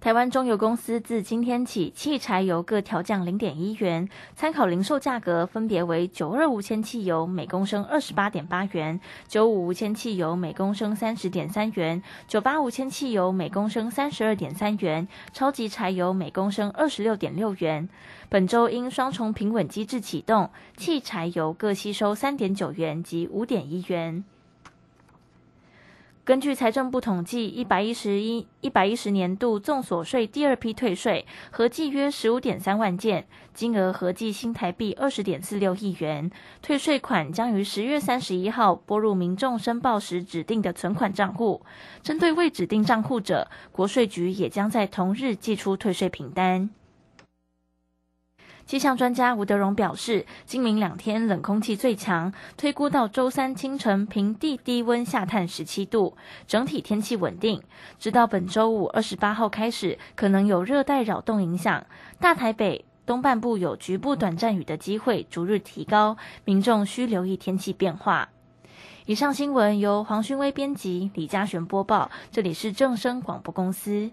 台湾中油公司自今天起，汽柴油各调降零点一元，参考零售价格分别为九二无铅汽油每公升二十八点八元，九五无铅汽油每公升三十点三元，九八无铅汽油每公升三十二点三元，超级柴油每公升二十六点六元。本周因双重平稳机制启动，汽柴油各吸收三点九元及五点一元。根据财政部统计，一百一十一一百一十年度综所税第二批退税合计约十五点三万件，金额合计新台币二十点四六亿元。退税款将于十月三十一号拨入民众申报时指定的存款账户。针对未指定账户者，国税局也将在同日寄出退税凭单。气象专家吴德荣表示，今明两天冷空气最强，推估到周三清晨平地低温下探十七度，整体天气稳定。直到本周五二十八号开始，可能有热带扰动影响，大台北东半部有局部短暂雨的机会逐日提高，民众需留意天气变化。以上新闻由黄勋威编辑，李嘉璇播报，这里是正声广播公司。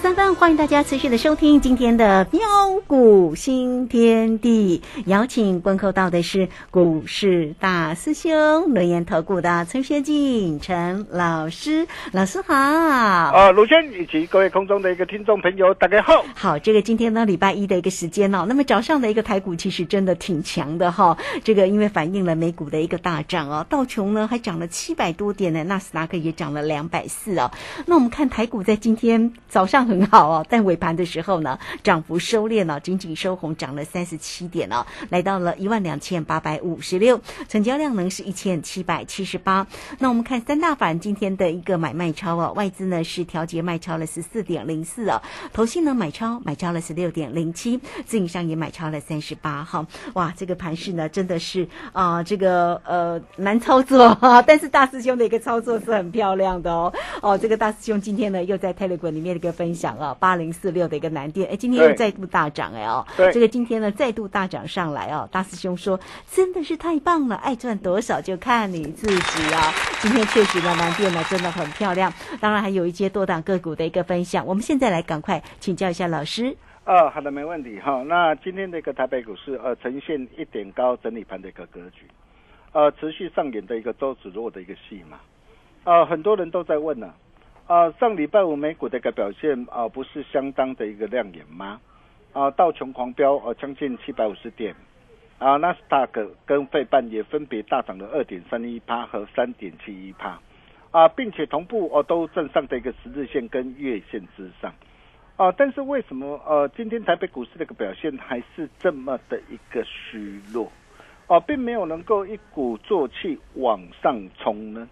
三分，欢迎大家持续的收听今天的标股新天地。邀请观看到的是股市大师兄轮研投顾的陈学进陈老师，老师好。啊，鲁轩以及各位空中的一个听众朋友，大家好。好，这个今天呢礼拜一的一个时间哦，那么早上的一个台股其实真的挺强的哈。这个因为反映了美股的一个大涨哦，道琼呢还涨了七百多点呢，纳斯达克也涨了两百四哦。那我们看台股在今天。早上很好哦，但尾盘的时候呢，涨幅收敛了，仅仅收红，涨了三十七点哦，来到了一万两千八百五十六，成交量呢是一千七百七十八。那我们看三大板今天的一个买卖超哦，外资呢是调节卖超了十四点零四哦，投信呢买超买超了十六点零七，自营商也买超了三十八哈。哇，这个盘势呢真的是啊，这个呃难操作哈，但是大师兄的一个操作是很漂亮的哦哦，这个大师兄今天呢又在 Telegram 里面的。一个分享啊，八零四六的一个蓝电，哎，今天又再度大涨哎哦，这个今天呢再度大涨上来哦，大师兄说真的是太棒了，爱赚多少就看你自己啊。今天确实呢蓝电呢真的很漂亮，当然还有一些多档个股的一个分享，我们现在来赶快请教一下老师。啊，好的，没问题哈。那今天的一个台北股市呃呈现一点高整理盘的一个格局，呃，持续上演的一个周子弱的一个戏嘛，呃，很多人都在问呢。啊，啊上礼拜五美股的一个表现啊，不是相当的一个亮眼吗？啊，道琼狂飙啊，将近七百五十点，啊，纳斯达克跟费半也分别大涨了二点三一趴和三点七一趴，啊，并且同步哦都正上的一个十日线跟月线之上，啊，但是为什么呃今天台北股市的一个表现还是这么的一个虚弱？哦、并没有能够一鼓作气往上冲呢？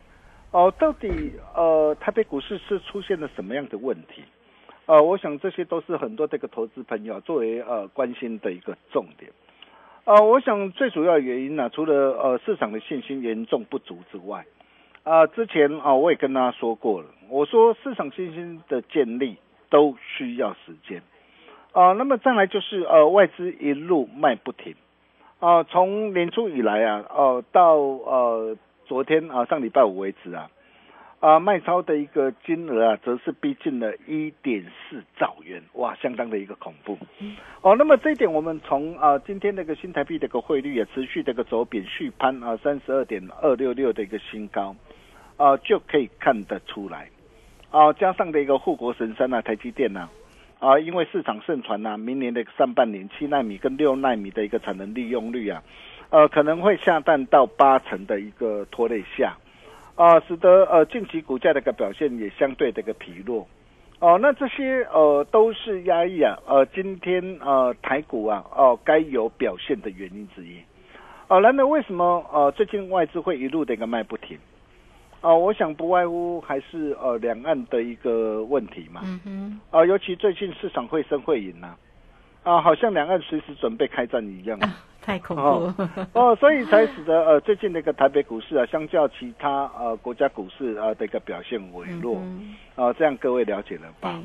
哦、到底呃台北股市是出现了什么样的问题？呃，我想这些都是很多这个投资朋友作为呃关心的一个重点。呃，我想最主要原因呢、除了呃市场的信心严重不足之外，啊、之前啊、我也跟大家说过了，我说市场信心的建立都需要时间。啊、那么再来就是呃外资一路卖不停，啊、从年初以来啊，呃到呃昨天啊、上礼拜五为止啊，啊，卖超的一个金额啊，则是逼近了一点四兆元，哇，相当的一个恐怖。哦，那么这一点我们从啊今天那个新台币的一个汇率也持续的一个走贬续攀啊三十二点二六六的一个新高，啊就可以看得出来。啊，加上的一个护国神山啊，台积电呐、啊，因为市场盛传呐、明年的上半年七纳米跟六纳米的一个产能利用率啊，呃，可能会下探到八成的一个拖累下，啊，使得呃近期股价的一个表现也相对的一个疲弱。哦、那这些呃都是压抑啊，呃，今天呃台股啊，哦、该有表现的原因之一。哦、然而为什么呃最近外资会一路的一个卖不停？哦、我想不外乎还是呃两岸的一个问题嘛。嗯哼，啊、尤其最近市场会升会赢呐、啊，好像两岸随时准备开战一样。太恐怖哦。哦，所以才使得呃最近那个台北股市啊，相较其他呃国家股市啊的一个表现微弱嗯啊、这样各位了解了吧？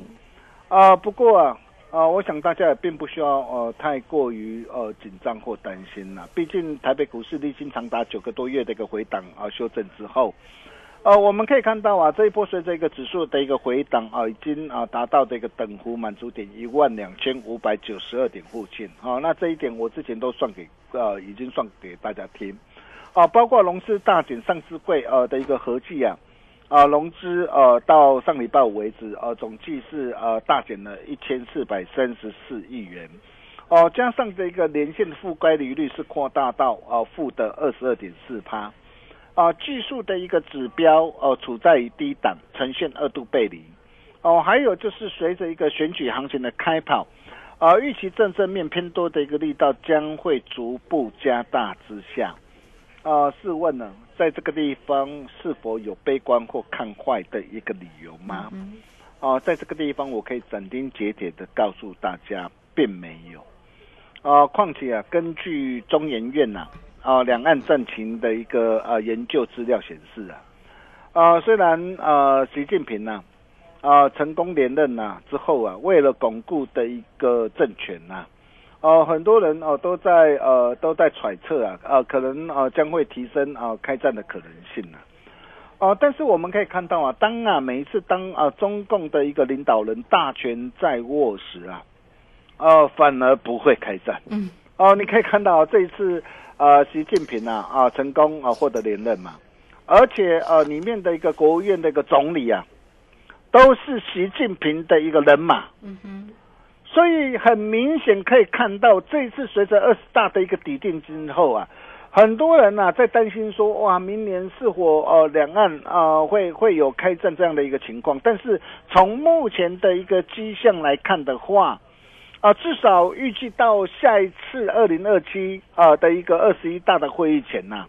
对啊、不过啊，啊、我想大家也并不需要呃太过于呃紧张或担心啦。毕竟台北股市历经长达九个多月的一个回档啊、修正之后，呃，我们可以看到啊，这一波随着一个指数的一个回档啊，已经啊达到的一个等幅满足点一万两千五百九十二点附近啊。那这一点我之前都算给呃已经算给大家听啊，包括融资大减上市柜呃的一个合计啊。啊，融资呃到上礼拜五为止，呃总计是呃大减了一千四百三十四亿元，哦、加上这个连线覆盖利率是扩大到呃负的二十二点四趴，啊技术的一个指标呃处在于低档，呈现二度背离，哦、还有就是随着一个选举行情的开跑，啊预期正正面偏多的一个力道将会逐步加大之下，啊试问呢？在这个地方是否有悲观或看坏的一个理由吗？嗯啊，在这个地方我可以斩钉截铁的告诉大家，并没有。啊，况且啊，根据中研院呐、啊，啊两岸战情的一个呃研究资料显示啊，啊，虽然呃习近平呢、啊，成功连任呐、之后啊，为了巩固的一个政权呐、哦、很多人哦、都在呃都在揣测啊，呃，可能呃将会提升啊、开战的可能性啊。哦、但是我们可以看到啊，当啊每一次当啊中共的一个领导人大权在握时啊，呃反而不会开战。嗯，哦、你可以看到、这一次呃习近平啊啊成功啊获得连任嘛，而且呃里面的一个国务院的一个总理啊，都是习近平的一个人马。嗯哼，所以很明显可以看到，这一次随着二十大的一个抵定之后啊，很多人呐、在担心说，哇，明年是否呃两岸啊、会会有开战这样的一个情况？但是从目前的一个迹象来看的话，啊、至少预计到下一次二零二七啊的一个二十一大的会议前呐、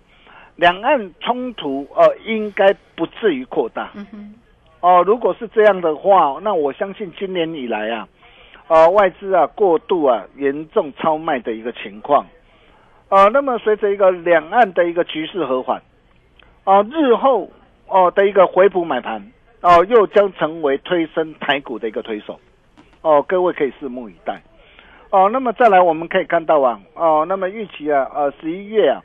两岸冲突呃应该不至于扩大。哦、如果是这样的话，那我相信今年以来啊，呃，外资啊过度啊严重超卖的一个情况，呃，那么随着一个两岸的一个局势和缓，啊、日后哦、的一个回补买盘，哦、又将成为推升台股的一个推手，哦、各位可以拭目以待。哦、那么再来我们可以看到啊，哦、那么预期啊，呃，十一月啊，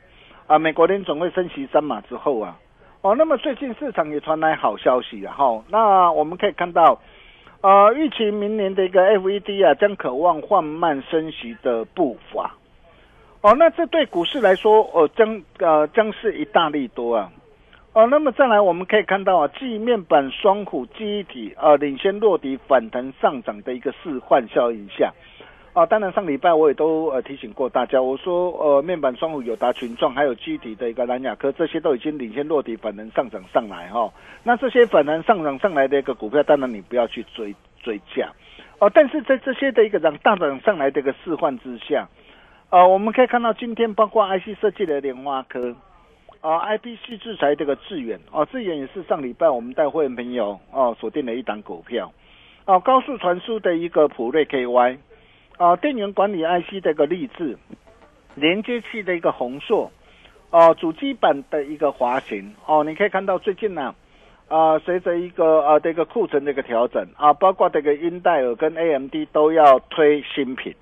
啊，美国联总会升息三码之后啊，哦，那么最近市场也传来好消息了哈。那我们可以看到，呃，预期明年的一个 FED 啊，将渴望缓慢升息的步伐。哦，那这对股市来说，哦，将呃将是一大利多啊。哦，那么再来我们可以看到啊，继面板双虎记忆体呃领先落底反弹上涨的一个示范效应下。啊，当然上礼拜我也都呃提醒过大家，我说呃面板双虎、友达群创还有基体的一个蓝雅科，这些都已经领先落底反弹上涨上来哈、那这些反弹上涨上来的一个股票，当然你不要去追追价，哦，但是在这些的一个涨大涨上来的一个示范之下，呃，我们可以看到今天包括 IC 设计的莲花科，啊，IPC 制裁这个致远，啊，致远也是上礼拜我们带会员朋友啊锁定了一档股票，啊，高速传输的一个普瑞 KY，啊，电源管理 IC 的一个立志，连接器的一个宏硕，哦，主机板的一个滑行，哦，你可以看到最近呢、随着一个呃这个库存的一个调整啊，包括这个英戴尔跟 AMD 都要推新品，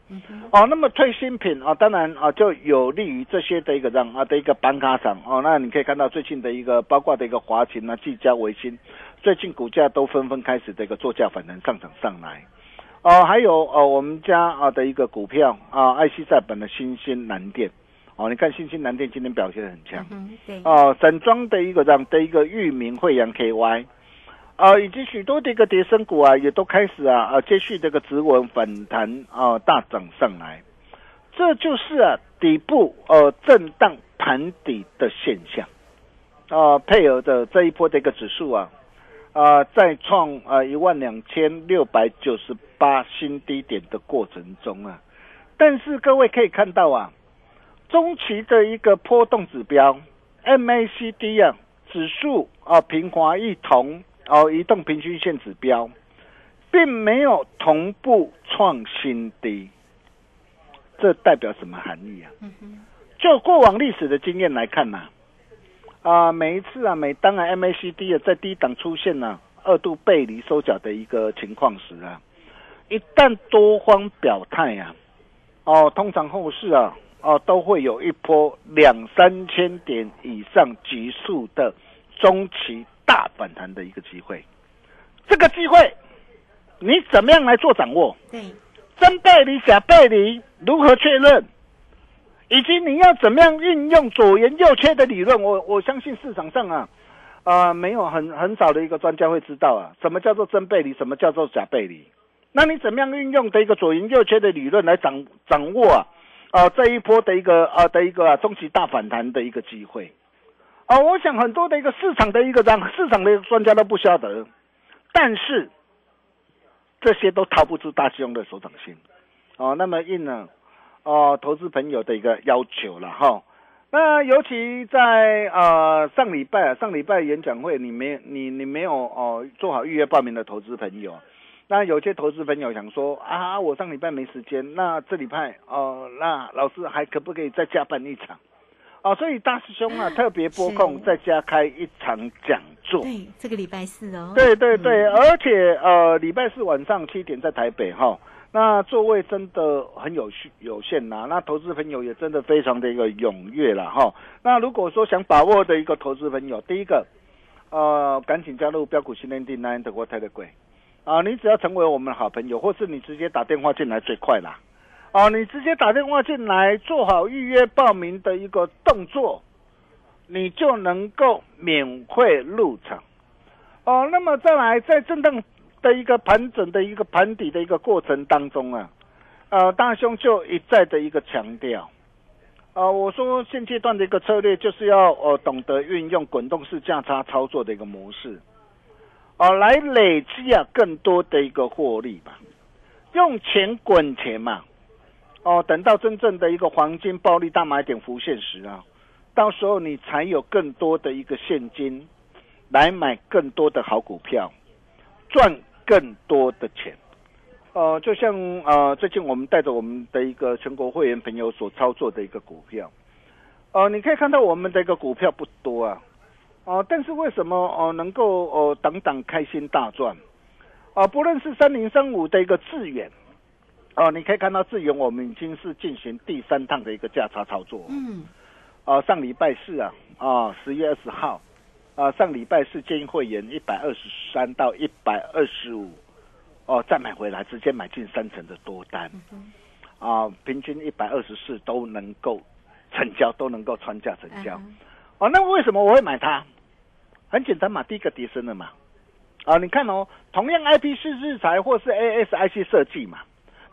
哦，那么推新品啊，当然啊就有利于这些的一个让啊的一个板卡厂。哦，那你可以看到最近的一个包括的一个华勤啊、技嘉、维新，最近股价都纷纷开始这个作价反弹上涨上来，哦，还有呃我们家啊的一个股票啊，爱惜在本的新兴南电。哦，你看新兴南电今天表现得很强，嗯，对，哦，整装的一个这样的一个域名惠阳 KY，啊，以及许多的一个跌升股啊，也都开始啊啊接续这个指纹反弹啊大涨上来，这就是啊底部呃震荡盘底的现象，啊配合的这一波的一个指数啊啊在创啊一万两千六百九十八新低点的过程中啊，但是各位可以看到啊。中期的一个波动指标 MACD 啊，指数啊平滑异同哦，移动平均线指标，并没有同步创新低，这代表什么含义啊？就过往历史的经验来看呐、啊，每一次啊，每当啊 MACD 啊在低档出现呢、二度背离收脚的一个情况时啊，一旦多方表态啊，哦，通常后市啊。哦，都会有一波两三千点以上急速的中期大反弹的一个机会。这个机会，你怎么样来做掌握？对，真背离、假背离如何确认？以及你要怎么样运用左圆右缺的理论？我我相信市场上啊，啊、没有很很少的一个专家会知道啊，什么叫做真背离，什么叫做假背离。那你怎么样运用的一个左圆右缺的理论来掌掌握啊？啊、这一波的一个啊的一个啊中期大反弹的一个机会，啊、我想很多的一个市场的一个让市场的专家都不晓得，但是这些都逃不出大师兄的手掌心，哦，那么应了哦投资朋友的一个要求了哈。那尤其在呃上礼拜啊，上礼拜演讲会，你没你你没有哦做好预约报名的投资朋友，那有些投资朋友想说啊，我上礼拜没时间，那这礼拜哦，那老师还可不可以再加办一场？哦，所以大师兄啊特别拨空是再加开一场讲座。对，这个礼拜四哦，对对对，而且呃，礼拜四晚上七点在台北哈，那座位真的很有限有限呐、那投资朋友也真的非常的一个踊跃了哈。那如果说想把握的一个投资朋友，第一个，呃，赶紧加入标股训练营 Nine 的国泰的贵啊，你只要成为我们的好朋友，或是你直接打电话进来最快啦。哦，你直接打电话进来，做好预约报名的一个动作，你就能够免费入场。哦，那么再来，在震荡的一个盘整的一个盘底的一个过程当中啊，呃，大兄就一再的一个强调，呃，我说现阶段的一个策略就是要呃懂得运用滚动式价差操作的一个模式，哦、来累积啊更多的一个获利吧，用钱滚钱嘛，哦，等到真正的一个黄金暴利大买点浮现时啊，到时候你才有更多的一个现金。来买更多的好股票，赚更多的钱。呃，就像呃，最近我们带着我们的一个全国会员朋友所操作的一个股票，呃，你可以看到我们的一个股票不多啊，哦、但是为什么哦、呃能够哦、呃、等等开心大赚？啊、不论是三零三五的一个致远，哦、你可以看到致远我们已经是进行第三趟的一个价差操作，嗯，啊、上礼拜四啊，啊，十月二十号，啊，上礼拜四建议会员一百二十三到一百二十五，哦，再买回来，直接买进三成的多单，啊，平均一百二十四都能够成交，都能够穿价成交。哦，那为什么我会买它？很简单嘛，第一个跌升了嘛。啊，你看哦，同样 IP 是制裁或是 ASIC 设计嘛。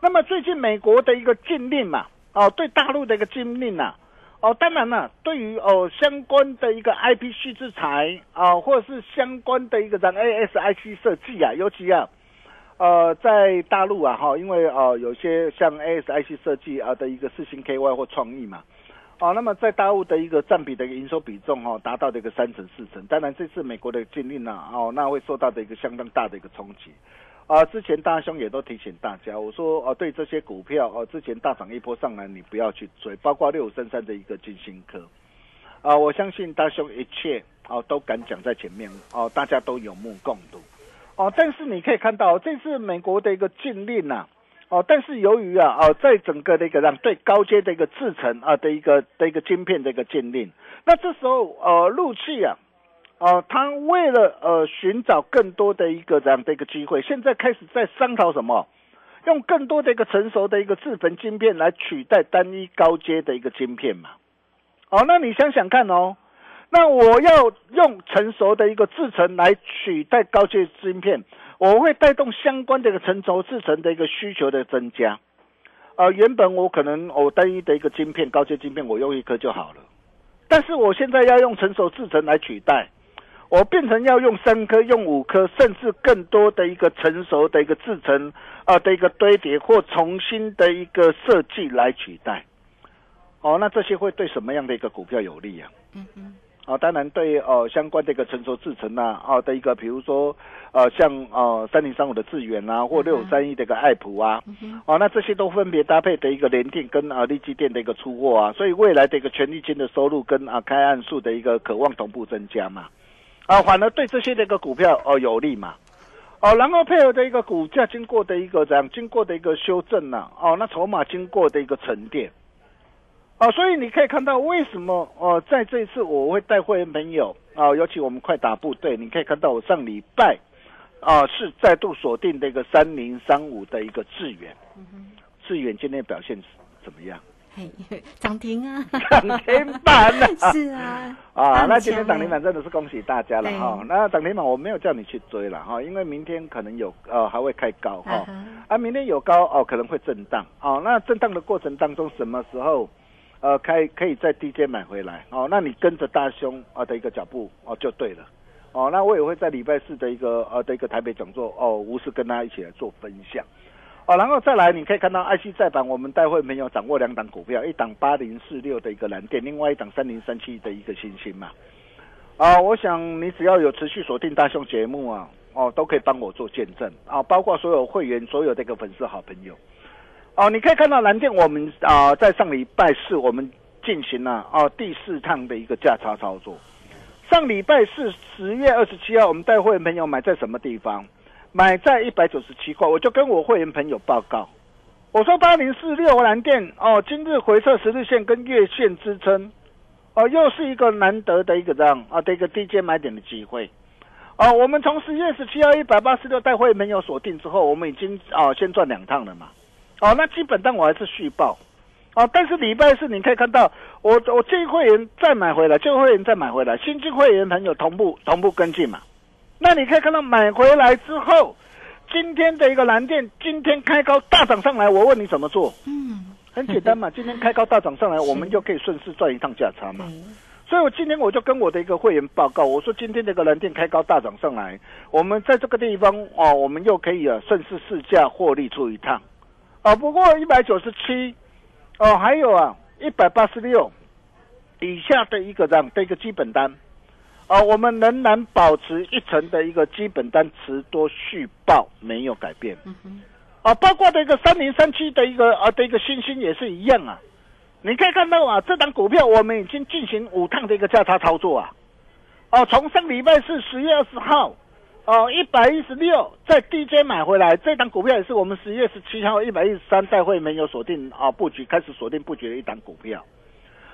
那么最近美国的一个禁令嘛，哦，对大陆的一个禁令啊，哦，当然了，对于哦相关的一个 IP 系制裁啊，或者是相关的一个咱 ASIC 设计啊，尤其啊，呃，在大陆啊哈，因为呃有些像 ASIC 设计啊的一个四星 KY 或创意嘛，哦，那么在大陆的一个占比的一个营收比重哦，达到的一个三成四成。当然这次美国的禁令呢，哦，那会受到的一个相当大的一个冲击。啊，之前大兄也都提醒大家，我说哦，对这些股票哦，之前大涨一波上来，你不要去追，包括六五三三的一个金星科。啊，我相信大兄一切哦都敢讲在前面哦，大家都有目共睹哦。但是你可以看到，这次美国的一个禁令呐，哦，但是由于啊，哦，在整个的一个让对高阶的一个制程啊的一个的一个晶片的一个禁令，那这时候呃，陆气啊。哦，他为了呃寻找更多的一个这样的一个机会，现在开始在商讨什么？用更多的一个成熟的一个制程晶片来取代单一高阶的一个晶片嘛？哦，那你想想看哦，那我要用成熟的一个制程来取代高阶晶片，我会带动相关的一个成熟制程的一个需求的增加。呃，原本我可能我单一的一个晶片高阶晶片我用一颗就好了，但是我现在要用成熟制程来取代。我变成要用三颗、用五颗，甚至更多的一个成熟的一个制成啊的一个堆叠或重新的一个设计来取代。哦，那这些会对什么样的一个股票有利啊？嗯嗯。哦，当然对哦相关的一个成熟制成呐，哦的一个，比如说呃像呃三零三五的智远啊，或六五三一的一个爱普啊，哦那这些都分别搭配的一个联电跟啊立基电的一个出货啊，所以未来的一个权利金的收入跟啊开案数的一个渴望同步增加嘛。啊，反而对这些的一个股票哦有利嘛，哦，然后配合的一个股价经过的一个这样经过的一个修正呢，哦，那筹码经过的一个沉淀，哦，所以你可以看到为什么哦，在这一次我会带会员朋友啊，尤其我们快打部队，你可以看到我上礼拜啊是再度锁定的一个三零三五的一个智远，智远今天表现怎么样？涨停啊，涨停板啊，是啊，啊，那今天涨停板真的是恭喜大家了哈。那涨停板我没有叫你去追了哈，因为明天可能有呃还会开高哈，啊，明天有高哦可能会震荡哦。那震荡的过程当中，什么时候呃开可以在低阶买回来哦？那你跟着大兄啊的一个脚步哦就对了哦。那我也会在礼拜四的一个呃的一个台北讲座哦，无私跟大家一起来做分享。哦，然后再来，你可以看到 IC 再版，我们待会没有掌握两档股票，一档八零四六的一个蓝电，另外一档三零三七的一个星星嘛。啊，我想你只要有持续锁定大雄节目啊，哦，都可以帮我做见证啊，包括所有会员、所有这个粉丝好朋友。哦，你可以看到蓝电，我们啊在上礼拜四我们进行了哦第四趟的一个价差操作。上礼拜四十月二十七号，我们带会员朋友买在什么地方？买在一百九十七块，我就跟我会员朋友报告，我说八零四六蓝电哦，今日回撤十日线跟月线支撑，哦，又是一个难得的一个这样啊的一个低阶买点的机会，哦，我们从十月十七号一百八十六带会员朋友锁定之后，我们已经啊先赚两趟了嘛，哦，那基本上我还是续报，哦，但是礼拜四你可以看到，我我这会员再买回来，旧会员再买回来，新进会员朋友同步同步跟进嘛。那你可以看到买回来之后，今天的一个蓝电今天开高大涨上来，我问你怎么做？嗯，很简单嘛，今天开高大涨上来，我们就可以顺势赚一趟价差嘛。所以我今天我就跟我的一个会员报告，我说今天这个蓝电开高大涨上来，我们在这个地方哦，我们又可以啊顺势试价获利出一趟。哦，不过一百九十七，哦，还有啊一百八十六以下的一个这样的一个基本单。啊，我们仍然保持一层的一个基本单持多续报没有改变。啊，包括的一个三零三七的一个啊的一个星星也是一样啊。你可以看到啊，这档股票我们已经进行五趟的一个价差操作啊。哦，从上礼拜四十月二十号，哦一百一十六在 DJ 买回来，这档股票也是我们十一月十七号一百一十三带会没有锁定啊布局，开始锁定布局的一档股票。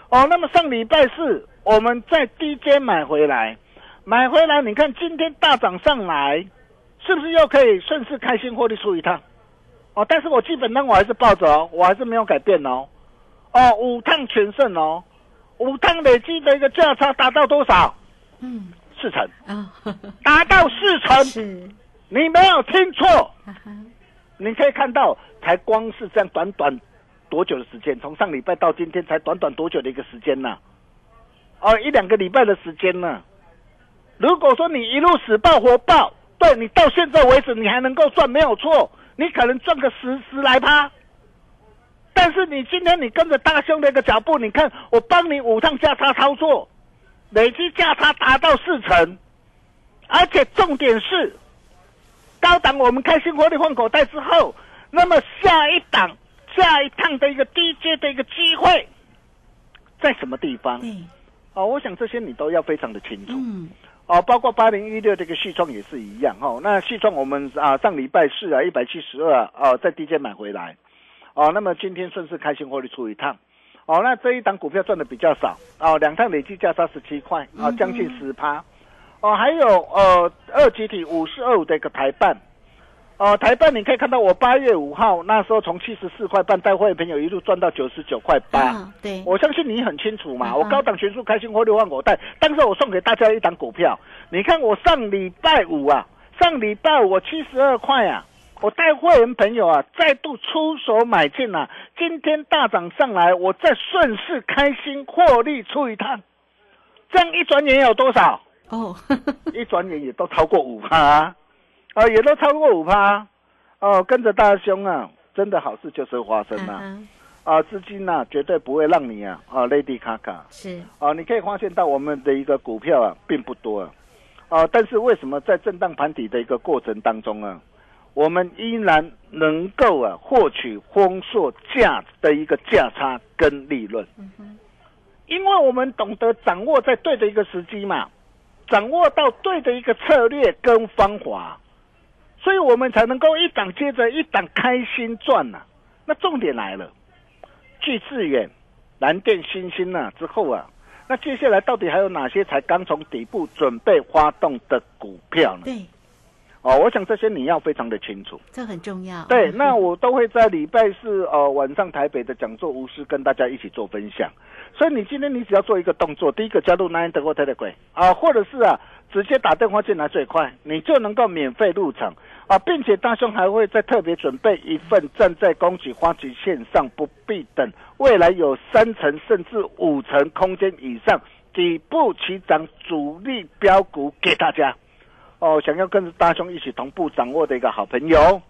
哦，那么上礼拜四我们在 DJ 买回来，买回来，你看今天大涨上来，是不是又可以顺势开心获利出一趟？哦，但是我基本上我还是抱着哦，我还是没有改变哦。哦，五趟全胜哦，五趟累计的一个价差达到多少？嗯，四成啊，达到四成，是，你没有听错，你可以看到，才光是这样短短。多久的时间？从上礼拜到今天才短短多久的一个时间呢？哦，一两个礼拜的时间呢。如果说你一路死抱活抱，对你到现在为止你还能够赚没有错，你可能赚个十十来趴。但是你今天你跟着大兄的一个脚步，你看我帮你五趟加差操作，累计价差达到四成，而且重点是，高档我们开新获利换口袋之后，那么下一档下一趟的一个低阶的一个机会，在什么地方？嗯，哦，我想这些你都要非常的清楚。嗯，哦，包括八零一六这个续创也是一样哦。那续创我们啊上礼拜四啊一百七十二哦在低阶买回来，哦，那么今天顺势开新获利出一趟，哦，那这一档股票赚的比较少哦，两趟累计价差十七块啊，嗯将近十趴。哦，还有呃二集体五十二五的一个台办，哦，台办你可以看到我八月五号那时候从七十四块半带会员朋友一路赚到九十九块八。啊，对，我相信你很清楚嘛，嗯我高档全数开心获六万我带，当时我送给大家一档股票，你看我上礼拜五啊，上礼拜五我七十二块啊，我带会员朋友啊再度出手买进啊，今天大涨上来，我再顺势开心获利出一趟，这样一转眼有多少？哦，一转眼也都超过五趴。啊，啊也都超过五趴，哦，跟着大兄啊，真的好事就是会发生啊。嗯啊，资金呐、绝对不会让你啊啊 lady 卡卡是，啊，你可以发现到我们的一个股票啊并不多啊，啊，但是为什么在震荡盘底的一个过程当中啊，我们依然能够啊获取丰硕价的一个价差跟利润？因为我们懂得掌握在对的一个时机嘛，掌握到对的一个策略跟方法，所以我们才能够一档接着一档开心赚呐、那重点来了。巨致远、蓝电、新星啊之后啊，那接下来到底还有哪些才刚从底部准备发动的股票呢？对，哦，我想这些你要非常的清楚。这很重要。对，嗯那我都会在礼拜四呃晚上台北的讲座无私跟大家一起做分享。所以你今天你只要做一个动作，第一个加入 Nine 德国 Telegram 啊，或者是啊直接打电话进来最快，你就能够免费入场啊，并且大兄还会再特别准备一份站在恭喜花旗线上不必等，未来有三成甚至五成空间以上底部起涨主力标股给大家。哦，想要跟大雄一起同步掌握的一个好朋友，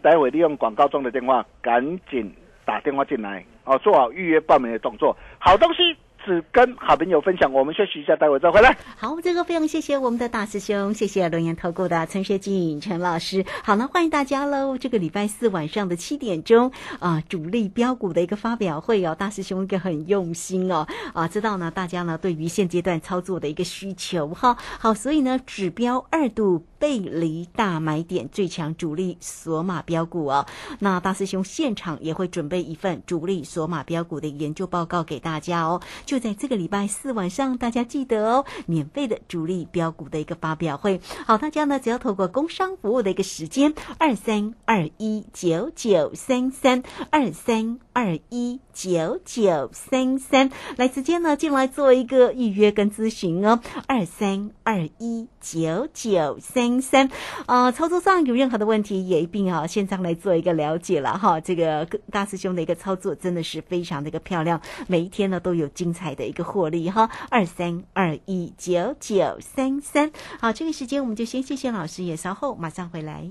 待会利用广告中的电话，赶紧打电话进来哦，做好预约报名的动作。好东西只跟好朋友分享，我们休息一下，待会再回来。好，这个非常谢谢我们的大师兄，谢谢龙岩投顾的陈学进陈老师。好了，欢迎大家喽！这个礼拜四晚上的七点钟啊，主力标股的一个发表会哦，大师兄一个很用心哦啊，知道呢大家呢对于现阶段操作的一个需求哈。好，所以呢指标二度背离大买点最强主力索马标股哦。那大师兄现场也会准备一份主力索马标股的研究报告给大家哦，就在这个礼拜四晚上，大家记得哦，免费的主力标股的一个发表会。好，大家呢只要透过工商服务的一个时间二三二一九九三三二三二一九九三三来直接呢进来做一个预约跟咨询哦，二三二一九九三三。呃，操作上有任何的问题，也一并啊线上来做一个了解了哈。这个大师兄的一个操作真的是非常的一个漂亮，每一天呢都有精彩的一个获利哈。二三二一九九三三，好，这个时间我们就先谢谢老师，也稍后马上回来。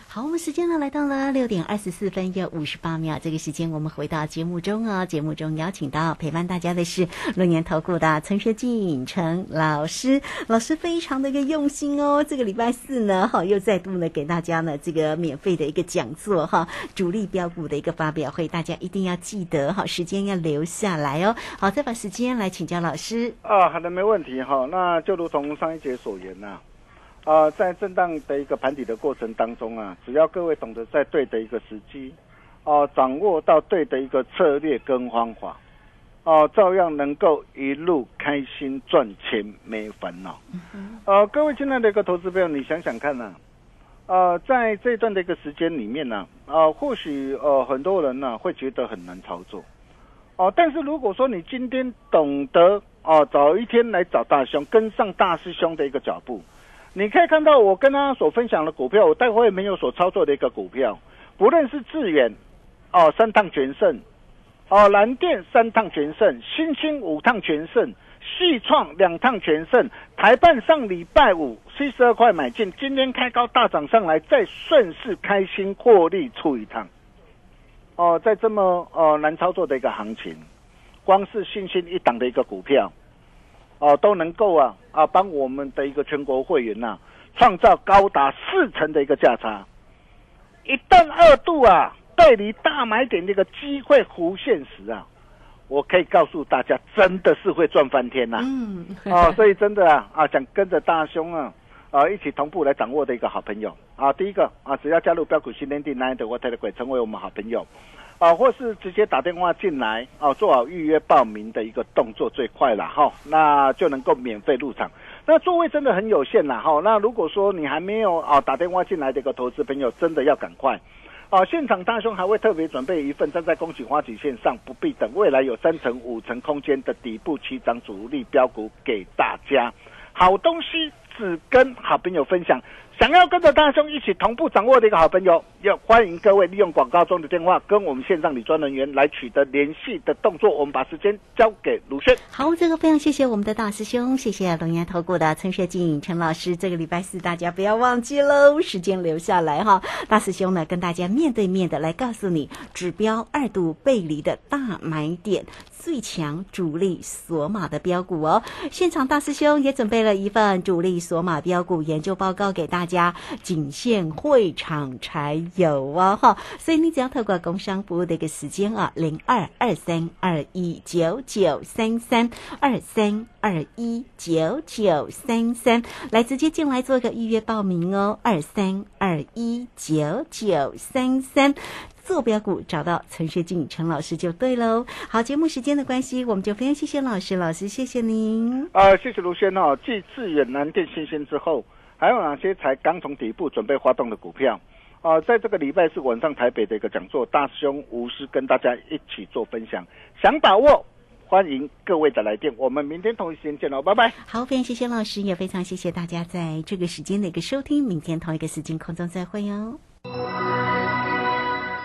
好，我们时间呢来到了六点二十四分又五十八秒，这个时间我们回到节目中哦。节目中邀请到陪伴大家的是六年投顾的陈学进陈老师，老师非常的一个用心哦。这个礼拜四呢，哈，又再度呢给大家呢这个免费的一个讲座哈，主力标股的一个发表会，大家一定要记得哈，时间要留下来哦。好，再把时间来请教老师。啊，好的，没问题哈。那就如同上一节所言呐。在震荡的一个盘底的过程当中啊，只要各位懂得在对的一个时机，哦，掌握到对的一个策略跟方法，哦，照样能够一路开心赚钱，没烦恼。呃，各位亲爱的一个投资朋友，你想想看呐，呃，在这段的一个时间里面呢，啊，或许呃很多人呢会觉得很难操作，哦，但是如果说你今天懂得哦，早一天来找大兄，跟上大师兄的一个脚步。你可以看到我跟他所分享的股票，我待会没有所操作的一个股票，不论是智远，哦三趟全胜，哦蓝电三趟全胜，新兴五趟全胜，细创两趟全胜，台办上礼拜五七十二块买进，今天开高大涨上来，再顺势开心获利出一趟，哦在这么呃难操作的一个行情，光是新兴一档的一个股票。哦，都能够啊啊，帮我们的一个全国会员呐，创造高达四成的一个价差。一旦二度啊，背离大买点的一个机会浮现时啊，我可以告诉大家，真的是会赚翻天呐！嗯，哦，所以真的啊啊，想跟着大兄啊啊一起同步来掌握的一个好朋友啊，第一个啊，只要加入标股新天地 Nine 的 Water 鬼，成为我们好朋友。啊，或是直接打电话进来啊，做好预约报名的一个动作最快了哈，那就能够免费入场。那座位真的很有限啦哈，那如果说你还没有啊打电话进来的一个投资朋友，真的要赶快啊！现场大兄还会特别准备一份站在恭喜花旗线上不必等，未来有三层五层空间的底部起涨主力标股给大家，好东西只跟好朋友分享。想要跟着大兄一起同步掌握的一个好朋友，要欢迎各位利用广告中的电话跟我们线上理专人员来取得联系的动作。我们把时间交给卢轩。好，这个非常谢谢我们的大师兄，谢谢龙岩投顾的陈学静陈老师。这个礼拜四大家不要忘记喽，时间留下来哈。大师兄呢跟大家面对面的来告诉你指标二度背离的大买点。最强主力索马的标股哦，现场大师兄也准备了一份主力索马标股研究报告给大家，家仅限会场才有哦哈，所以你只要透过工商服务的一个时间啊，零二二三二一九九三三二三二一九九三三来直接进来做个预约报名哦，二三二一九九三三。坐标股找到陈学静陈老师就对喽。好，节目时间的关系，我们就非常谢谢老师，老师谢谢您。啊，谢谢卢轩哦。继致远南电新鲜之后，还有哪些才刚从底部准备发动的股票？啊，在这个礼拜四晚上台北的一个讲座，大师兄吴师跟大家一起做分享。想把握，欢迎各位的来电。我们明天同一时间见喽，拜拜。好，非常谢谢老师，也非常谢谢大家在这个时间的一个收听。明天同一个时间空中再会哟。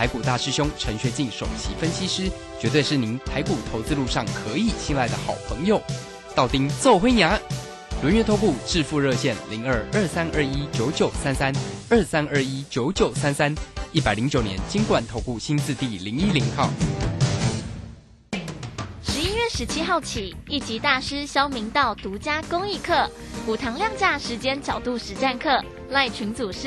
台股大师兄陈学进首席分析师，绝对是您台股投资路上可以信赖的好朋友。道丁奏灰牙，轮月投顾致富热线零二二三二一九九三三二三二一九九三三，一百零九年金管投顾新字第零一零号。十一月十七号起，一级大师肖明道独家公益课，五堂量价时间角度实战课，赖群组是。